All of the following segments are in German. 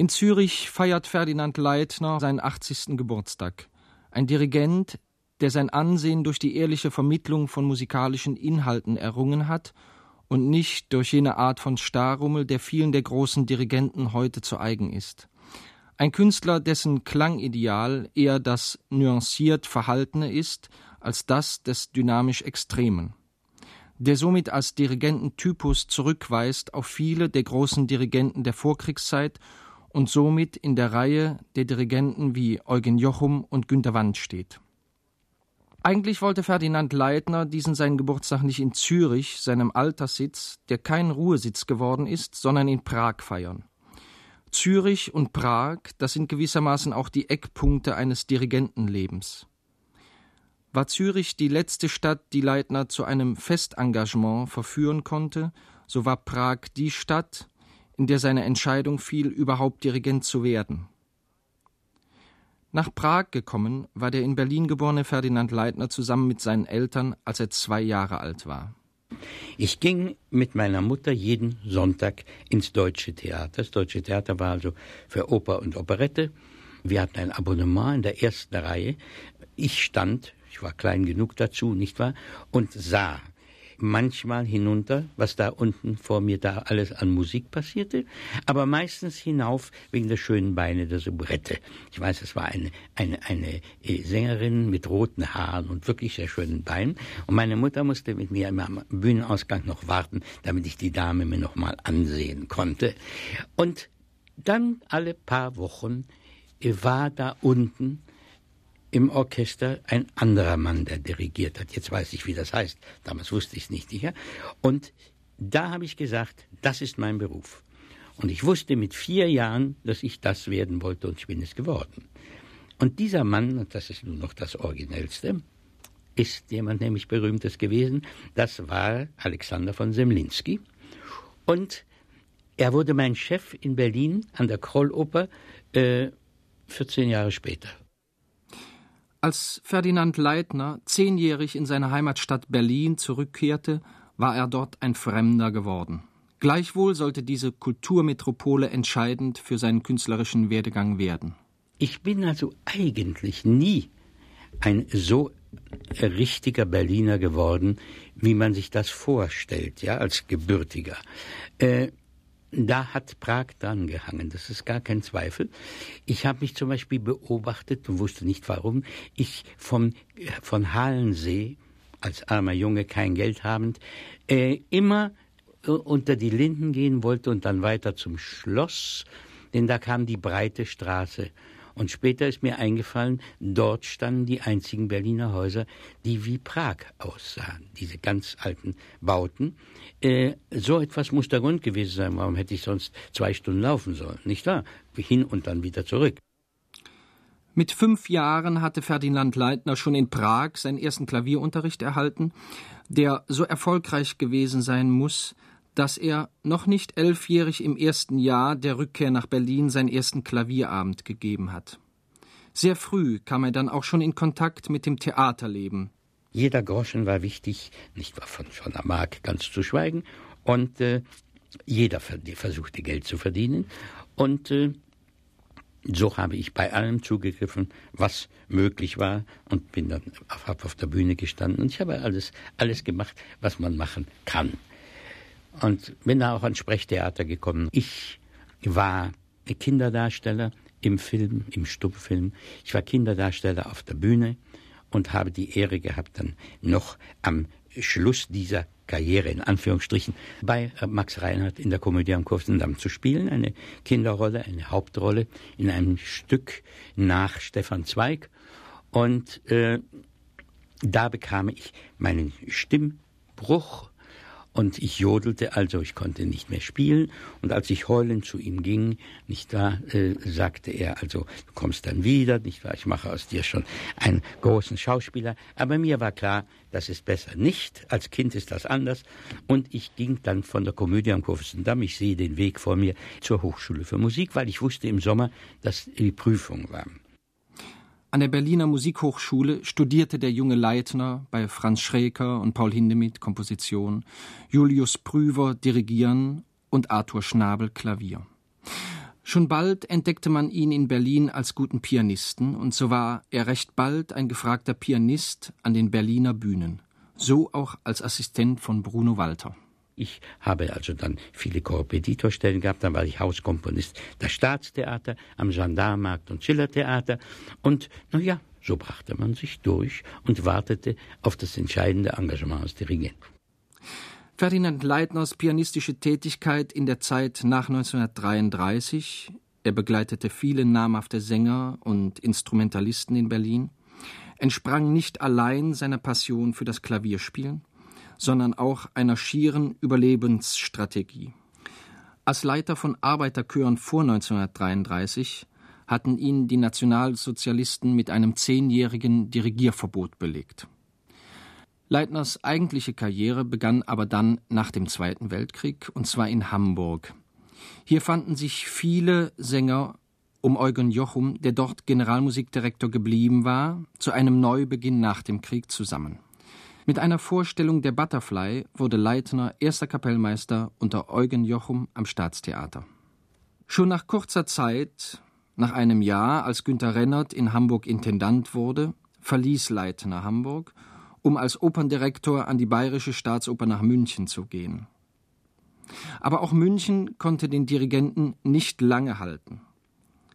In Zürich feiert Ferdinand Leitner seinen 80. Geburtstag. Ein Dirigent, der sein Ansehen durch die ehrliche Vermittlung von musikalischen Inhalten errungen hat und nicht durch jene Art von Starrummel, der vielen der großen Dirigenten heute zu eigen ist. Ein Künstler, dessen Klangideal eher das nuanciert Verhaltene ist, als das des dynamisch Extremen der somit als Dirigententypus zurückweist auf viele der großen Dirigenten der Vorkriegszeit und somit in der Reihe der Dirigenten wie Eugen Jochum und Günter Wand steht. Eigentlich wollte Ferdinand Leitner diesen seinen Geburtstag nicht in Zürich, seinem Alterssitz, der kein Ruhesitz geworden ist, sondern in Prag feiern. Zürich und Prag, das sind gewissermaßen auch die Eckpunkte eines Dirigentenlebens. War Zürich die letzte Stadt, die Leitner zu einem Festengagement verführen konnte, so war Prag die Stadt, in der seine Entscheidung fiel, überhaupt Dirigent zu werden. Nach Prag gekommen war der in Berlin geborene Ferdinand Leitner zusammen mit seinen Eltern, als er zwei Jahre alt war. Ich ging mit meiner Mutter jeden Sonntag ins Deutsche Theater. Das Deutsche Theater war also für Oper und Operette. Wir hatten ein Abonnement in der ersten Reihe. Ich stand, ich war klein genug dazu, nicht wahr, und sah manchmal hinunter, was da unten vor mir da alles an Musik passierte, aber meistens hinauf wegen der schönen Beine der Soubrette. Ich weiß, es war eine, eine, eine äh, Sängerin mit roten Haaren und wirklich sehr schönen Beinen. Und meine Mutter musste mit mir am Bühnenausgang noch warten, damit ich die Dame mir noch mal ansehen konnte. Und dann alle paar Wochen äh, war da unten im Orchester ein anderer Mann, der dirigiert hat. Jetzt weiß ich, wie das heißt. Damals wusste ich es nicht sicher. Und da habe ich gesagt, das ist mein Beruf. Und ich wusste mit vier Jahren, dass ich das werden wollte und ich bin es geworden. Und dieser Mann, und das ist nun noch das Originellste, ist jemand nämlich Berühmtes gewesen. Das war Alexander von Semlinski. Und er wurde mein Chef in Berlin an der Krolloper äh, 14 Jahre später. Als Ferdinand Leitner zehnjährig in seine Heimatstadt Berlin zurückkehrte, war er dort ein Fremder geworden. Gleichwohl sollte diese Kulturmetropole entscheidend für seinen künstlerischen Werdegang werden. Ich bin also eigentlich nie ein so richtiger Berliner geworden, wie man sich das vorstellt, ja, als Gebürtiger. Äh, da hat Prag dran gehangen, das ist gar kein Zweifel. Ich habe mich zum Beispiel beobachtet und wusste nicht warum, ich vom, von Halensee, als armer Junge kein Geld habend, äh, immer äh, unter die Linden gehen wollte und dann weiter zum Schloss, denn da kam die breite Straße. Und später ist mir eingefallen, dort standen die einzigen Berliner Häuser, die wie Prag aussahen, diese ganz alten Bauten. Äh, so etwas muss der Grund gewesen sein. Warum hätte ich sonst zwei Stunden laufen sollen? Nicht wahr? Hin und dann wieder zurück. Mit fünf Jahren hatte Ferdinand Leitner schon in Prag seinen ersten Klavierunterricht erhalten, der so erfolgreich gewesen sein muss, dass er noch nicht elfjährig im ersten Jahr der Rückkehr nach Berlin seinen ersten Klavierabend gegeben hat. Sehr früh kam er dann auch schon in Kontakt mit dem Theaterleben, jeder Groschen war wichtig, nicht von, von der Mark ganz zu schweigen. Und äh, jeder versuchte Geld zu verdienen. Und äh, so habe ich bei allem zugegriffen, was möglich war und bin dann auf, auf der Bühne gestanden. Und ich habe alles, alles gemacht, was man machen kann. Und bin da auch ans Sprechtheater gekommen. Ich war Kinderdarsteller im Film, im Stummfilm. Ich war Kinderdarsteller auf der Bühne und habe die Ehre gehabt, dann noch am Schluss dieser Karriere in Anführungsstrichen bei Max Reinhardt in der Komödie am Kurfendamm zu spielen, eine Kinderrolle, eine Hauptrolle in einem Stück nach Stefan Zweig und äh, da bekam ich meinen Stimmbruch und ich jodelte also, ich konnte nicht mehr spielen. Und als ich heulend zu ihm ging, nicht wahr, äh, sagte er, also du kommst dann wieder, nicht wahr, ich mache aus dir schon einen großen Schauspieler. Aber mir war klar, das ist besser nicht. Als Kind ist das anders. Und ich ging dann von der Komödie am Kurfürstendamm, ich sehe den Weg vor mir, zur Hochschule für Musik, weil ich wusste im Sommer, dass die Prüfung war. An der Berliner Musikhochschule studierte der junge Leitner bei Franz Schreker und Paul Hindemith Komposition, Julius Prüver Dirigieren und Arthur Schnabel Klavier. Schon bald entdeckte man ihn in Berlin als guten Pianisten, und so war er recht bald ein gefragter Pianist an den Berliner Bühnen, so auch als Assistent von Bruno Walter. Ich habe also dann viele Korrepetitorstellen gehabt, dann war ich Hauskomponist der Staatstheater, am Gendarmarkt und Schillertheater. Und na ja, so brachte man sich durch und wartete auf das entscheidende Engagement als Dirigent. Ferdinand Leitners pianistische Tätigkeit in der Zeit nach 1933, er begleitete viele namhafte Sänger und Instrumentalisten in Berlin, entsprang nicht allein seiner Passion für das Klavierspielen, sondern auch einer schieren Überlebensstrategie. Als Leiter von Arbeiterchören vor 1933 hatten ihn die Nationalsozialisten mit einem zehnjährigen Dirigierverbot belegt. Leitners eigentliche Karriere begann aber dann nach dem Zweiten Weltkrieg, und zwar in Hamburg. Hier fanden sich viele Sänger um Eugen Jochum, der dort Generalmusikdirektor geblieben war, zu einem Neubeginn nach dem Krieg zusammen. Mit einer Vorstellung der Butterfly wurde Leitner erster Kapellmeister unter Eugen Jochum am Staatstheater. Schon nach kurzer Zeit, nach einem Jahr, als Günter Rennert in Hamburg Intendant wurde, verließ Leitner Hamburg, um als Operndirektor an die Bayerische Staatsoper nach München zu gehen. Aber auch München konnte den Dirigenten nicht lange halten.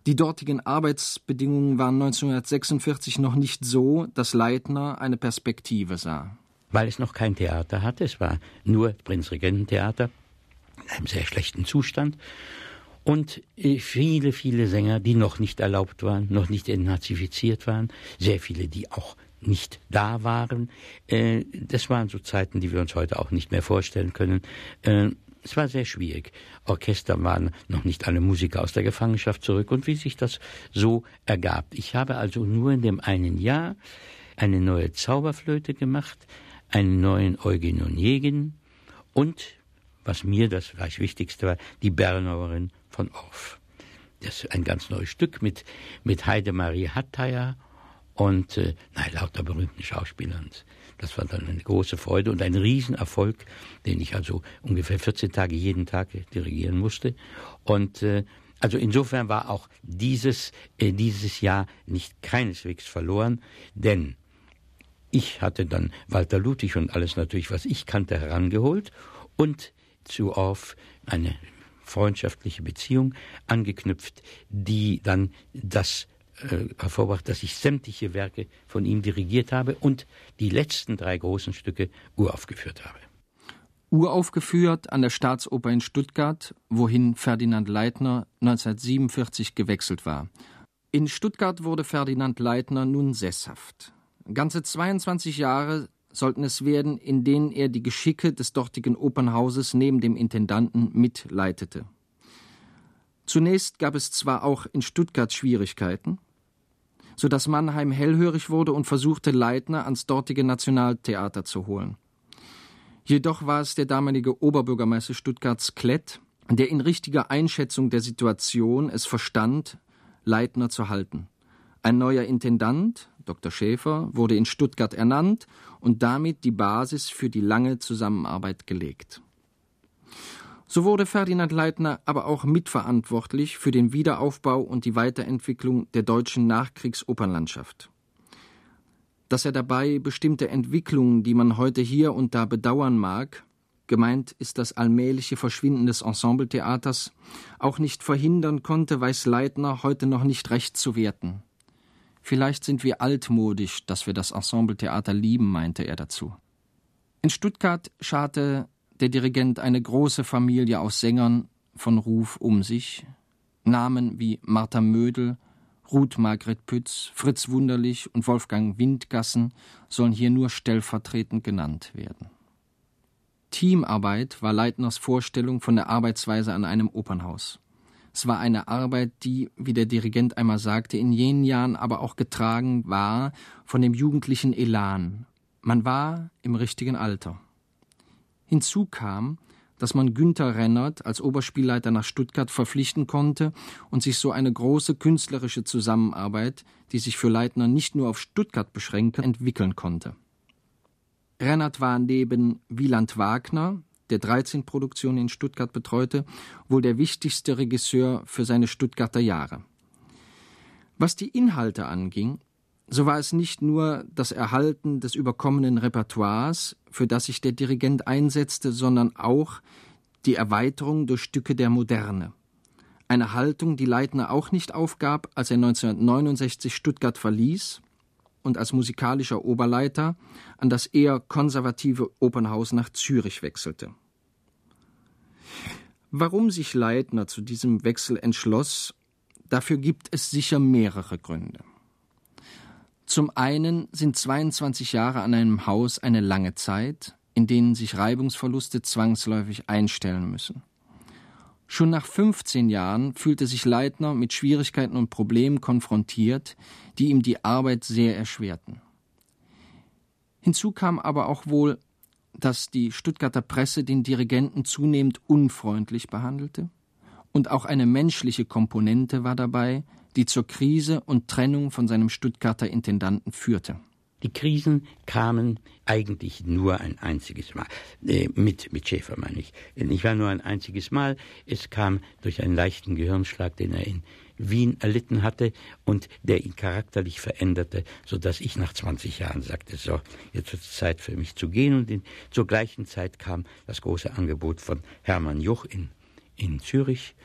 Die dortigen Arbeitsbedingungen waren 1946 noch nicht so, dass Leitner eine Perspektive sah. Weil es noch kein Theater hatte, es war nur Prinzregententheater in einem sehr schlechten Zustand und äh, viele, viele Sänger, die noch nicht erlaubt waren, noch nicht entnazifiziert waren, sehr viele, die auch nicht da waren. Äh, das waren so Zeiten, die wir uns heute auch nicht mehr vorstellen können. Es war sehr schwierig. Orchester waren noch nicht alle Musiker aus der Gefangenschaft zurück und wie sich das so ergab. Ich habe also nur in dem einen Jahr eine neue Zauberflöte gemacht, einen neuen Eugen Onegin und, was mir das vielleicht Wichtigste war, die Bernauerin von Orff. Das ist ein ganz neues Stück mit, mit Heidemarie Hatteier und äh, nein, lauter berühmten Schauspielern. Das war dann eine große Freude und ein Riesenerfolg, den ich also ungefähr 14 Tage jeden Tag dirigieren musste. Und äh, also insofern war auch dieses, äh, dieses Jahr nicht keineswegs verloren, denn ich hatte dann Walter Ludwig und alles natürlich, was ich kannte, herangeholt und zu Orff eine freundschaftliche Beziehung angeknüpft, die dann das äh, hervorbracht, dass ich sämtliche Werke von ihm dirigiert habe und die letzten drei großen Stücke uraufgeführt habe. Uraufgeführt an der Staatsoper in Stuttgart, wohin Ferdinand Leitner 1947 gewechselt war. In Stuttgart wurde Ferdinand Leitner nun sesshaft. Ganze 22 Jahre sollten es werden, in denen er die Geschicke des dortigen Opernhauses neben dem Intendanten mitleitete. Zunächst gab es zwar auch in Stuttgart Schwierigkeiten, so dass Mannheim hellhörig wurde und versuchte, Leitner ans dortige Nationaltheater zu holen. Jedoch war es der damalige Oberbürgermeister Stuttgarts Klett, der in richtiger Einschätzung der Situation es verstand, Leitner zu halten. Ein neuer Intendant, Dr. Schäfer, wurde in Stuttgart ernannt und damit die Basis für die lange Zusammenarbeit gelegt. So wurde Ferdinand Leitner aber auch mitverantwortlich für den Wiederaufbau und die Weiterentwicklung der deutschen Nachkriegsopernlandschaft. Dass er dabei bestimmte Entwicklungen, die man heute hier und da bedauern mag, gemeint ist das allmähliche Verschwinden des Ensembletheaters, auch nicht verhindern konnte, weiß Leitner heute noch nicht recht zu werten. Vielleicht sind wir altmodisch, dass wir das Ensembletheater lieben, meinte er dazu. In Stuttgart scharte der Dirigent eine große Familie aus Sängern von Ruf um sich, Namen wie Martha Mödel, Ruth Margret Pütz, Fritz Wunderlich und Wolfgang Windgassen sollen hier nur stellvertretend genannt werden. Teamarbeit war Leitners Vorstellung von der Arbeitsweise an einem Opernhaus. Es war eine Arbeit, die, wie der Dirigent einmal sagte, in jenen Jahren aber auch getragen war von dem jugendlichen Elan. Man war im richtigen Alter. Hinzu kam, dass man Günther Rennert als Oberspielleiter nach Stuttgart verpflichten konnte und sich so eine große künstlerische Zusammenarbeit, die sich für Leitner nicht nur auf Stuttgart beschränkte, entwickeln konnte. Rennert war neben Wieland Wagner, der 13 Produktionen in Stuttgart betreute, wohl der wichtigste Regisseur für seine Stuttgarter Jahre. Was die Inhalte anging, so war es nicht nur das Erhalten des überkommenen Repertoires, für das sich der Dirigent einsetzte, sondern auch die Erweiterung durch Stücke der Moderne. Eine Haltung, die Leitner auch nicht aufgab, als er 1969 Stuttgart verließ und als musikalischer Oberleiter an das eher konservative Opernhaus nach Zürich wechselte. Warum sich Leitner zu diesem Wechsel entschloss, dafür gibt es sicher mehrere Gründe. Zum einen sind 22 Jahre an einem Haus eine lange Zeit, in denen sich Reibungsverluste zwangsläufig einstellen müssen. Schon nach 15 Jahren fühlte sich Leitner mit Schwierigkeiten und Problemen konfrontiert, die ihm die Arbeit sehr erschwerten. Hinzu kam aber auch wohl, dass die Stuttgarter Presse den Dirigenten zunehmend unfreundlich behandelte, und auch eine menschliche Komponente war dabei, die zur Krise und Trennung von seinem Stuttgarter Intendanten führte. Die Krisen kamen eigentlich nur ein einziges Mal. Äh, mit, mit Schäfer meine ich. Nicht war nur ein einziges Mal. Es kam durch einen leichten Gehirnschlag, den er in Wien erlitten hatte und der ihn charakterlich veränderte, so dass ich nach 20 Jahren sagte, so, jetzt wird es Zeit für mich zu gehen. Und in, zur gleichen Zeit kam das große Angebot von Hermann Juch in, in Zürich.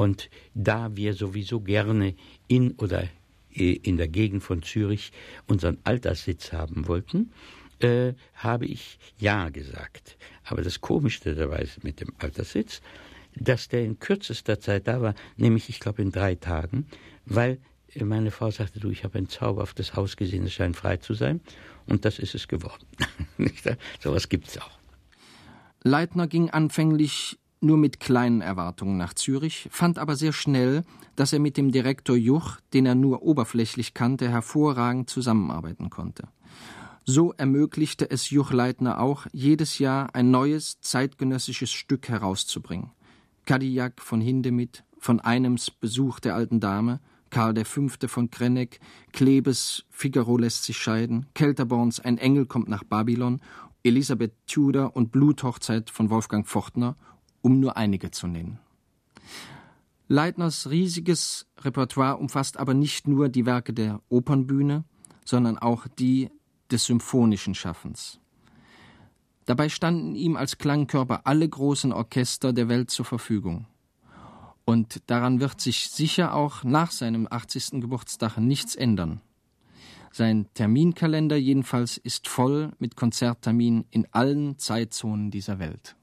Und da wir sowieso gerne in oder in der Gegend von Zürich unseren Alterssitz haben wollten, äh, habe ich Ja gesagt. Aber das Komischste dabei ist mit dem Alterssitz, dass der in kürzester Zeit da war, nämlich ich glaube in drei Tagen, weil meine Frau sagte, du, ich habe ein zauberhaftes Haus gesehen, es scheint frei zu sein. Und das ist es geworden. so was gibt es auch. Leitner ging anfänglich nur mit kleinen Erwartungen nach Zürich, fand aber sehr schnell, dass er mit dem Direktor Juch, den er nur oberflächlich kannte, hervorragend zusammenarbeiten konnte. So ermöglichte es Juch Leitner auch, jedes Jahr ein neues zeitgenössisches Stück herauszubringen. Kadiak von Hindemith, von Einems Besuch der alten Dame, Karl V. von Krenneck, Klebes Figaro lässt sich scheiden, Kelterborns Ein Engel kommt nach Babylon, Elisabeth Tudor und Bluthochzeit von Wolfgang Fortner um nur einige zu nennen. Leitners riesiges Repertoire umfasst aber nicht nur die Werke der Opernbühne, sondern auch die des symphonischen Schaffens. Dabei standen ihm als Klangkörper alle großen Orchester der Welt zur Verfügung. Und daran wird sich sicher auch nach seinem 80. Geburtstag nichts ändern. Sein Terminkalender jedenfalls ist voll mit Konzertterminen in allen Zeitzonen dieser Welt.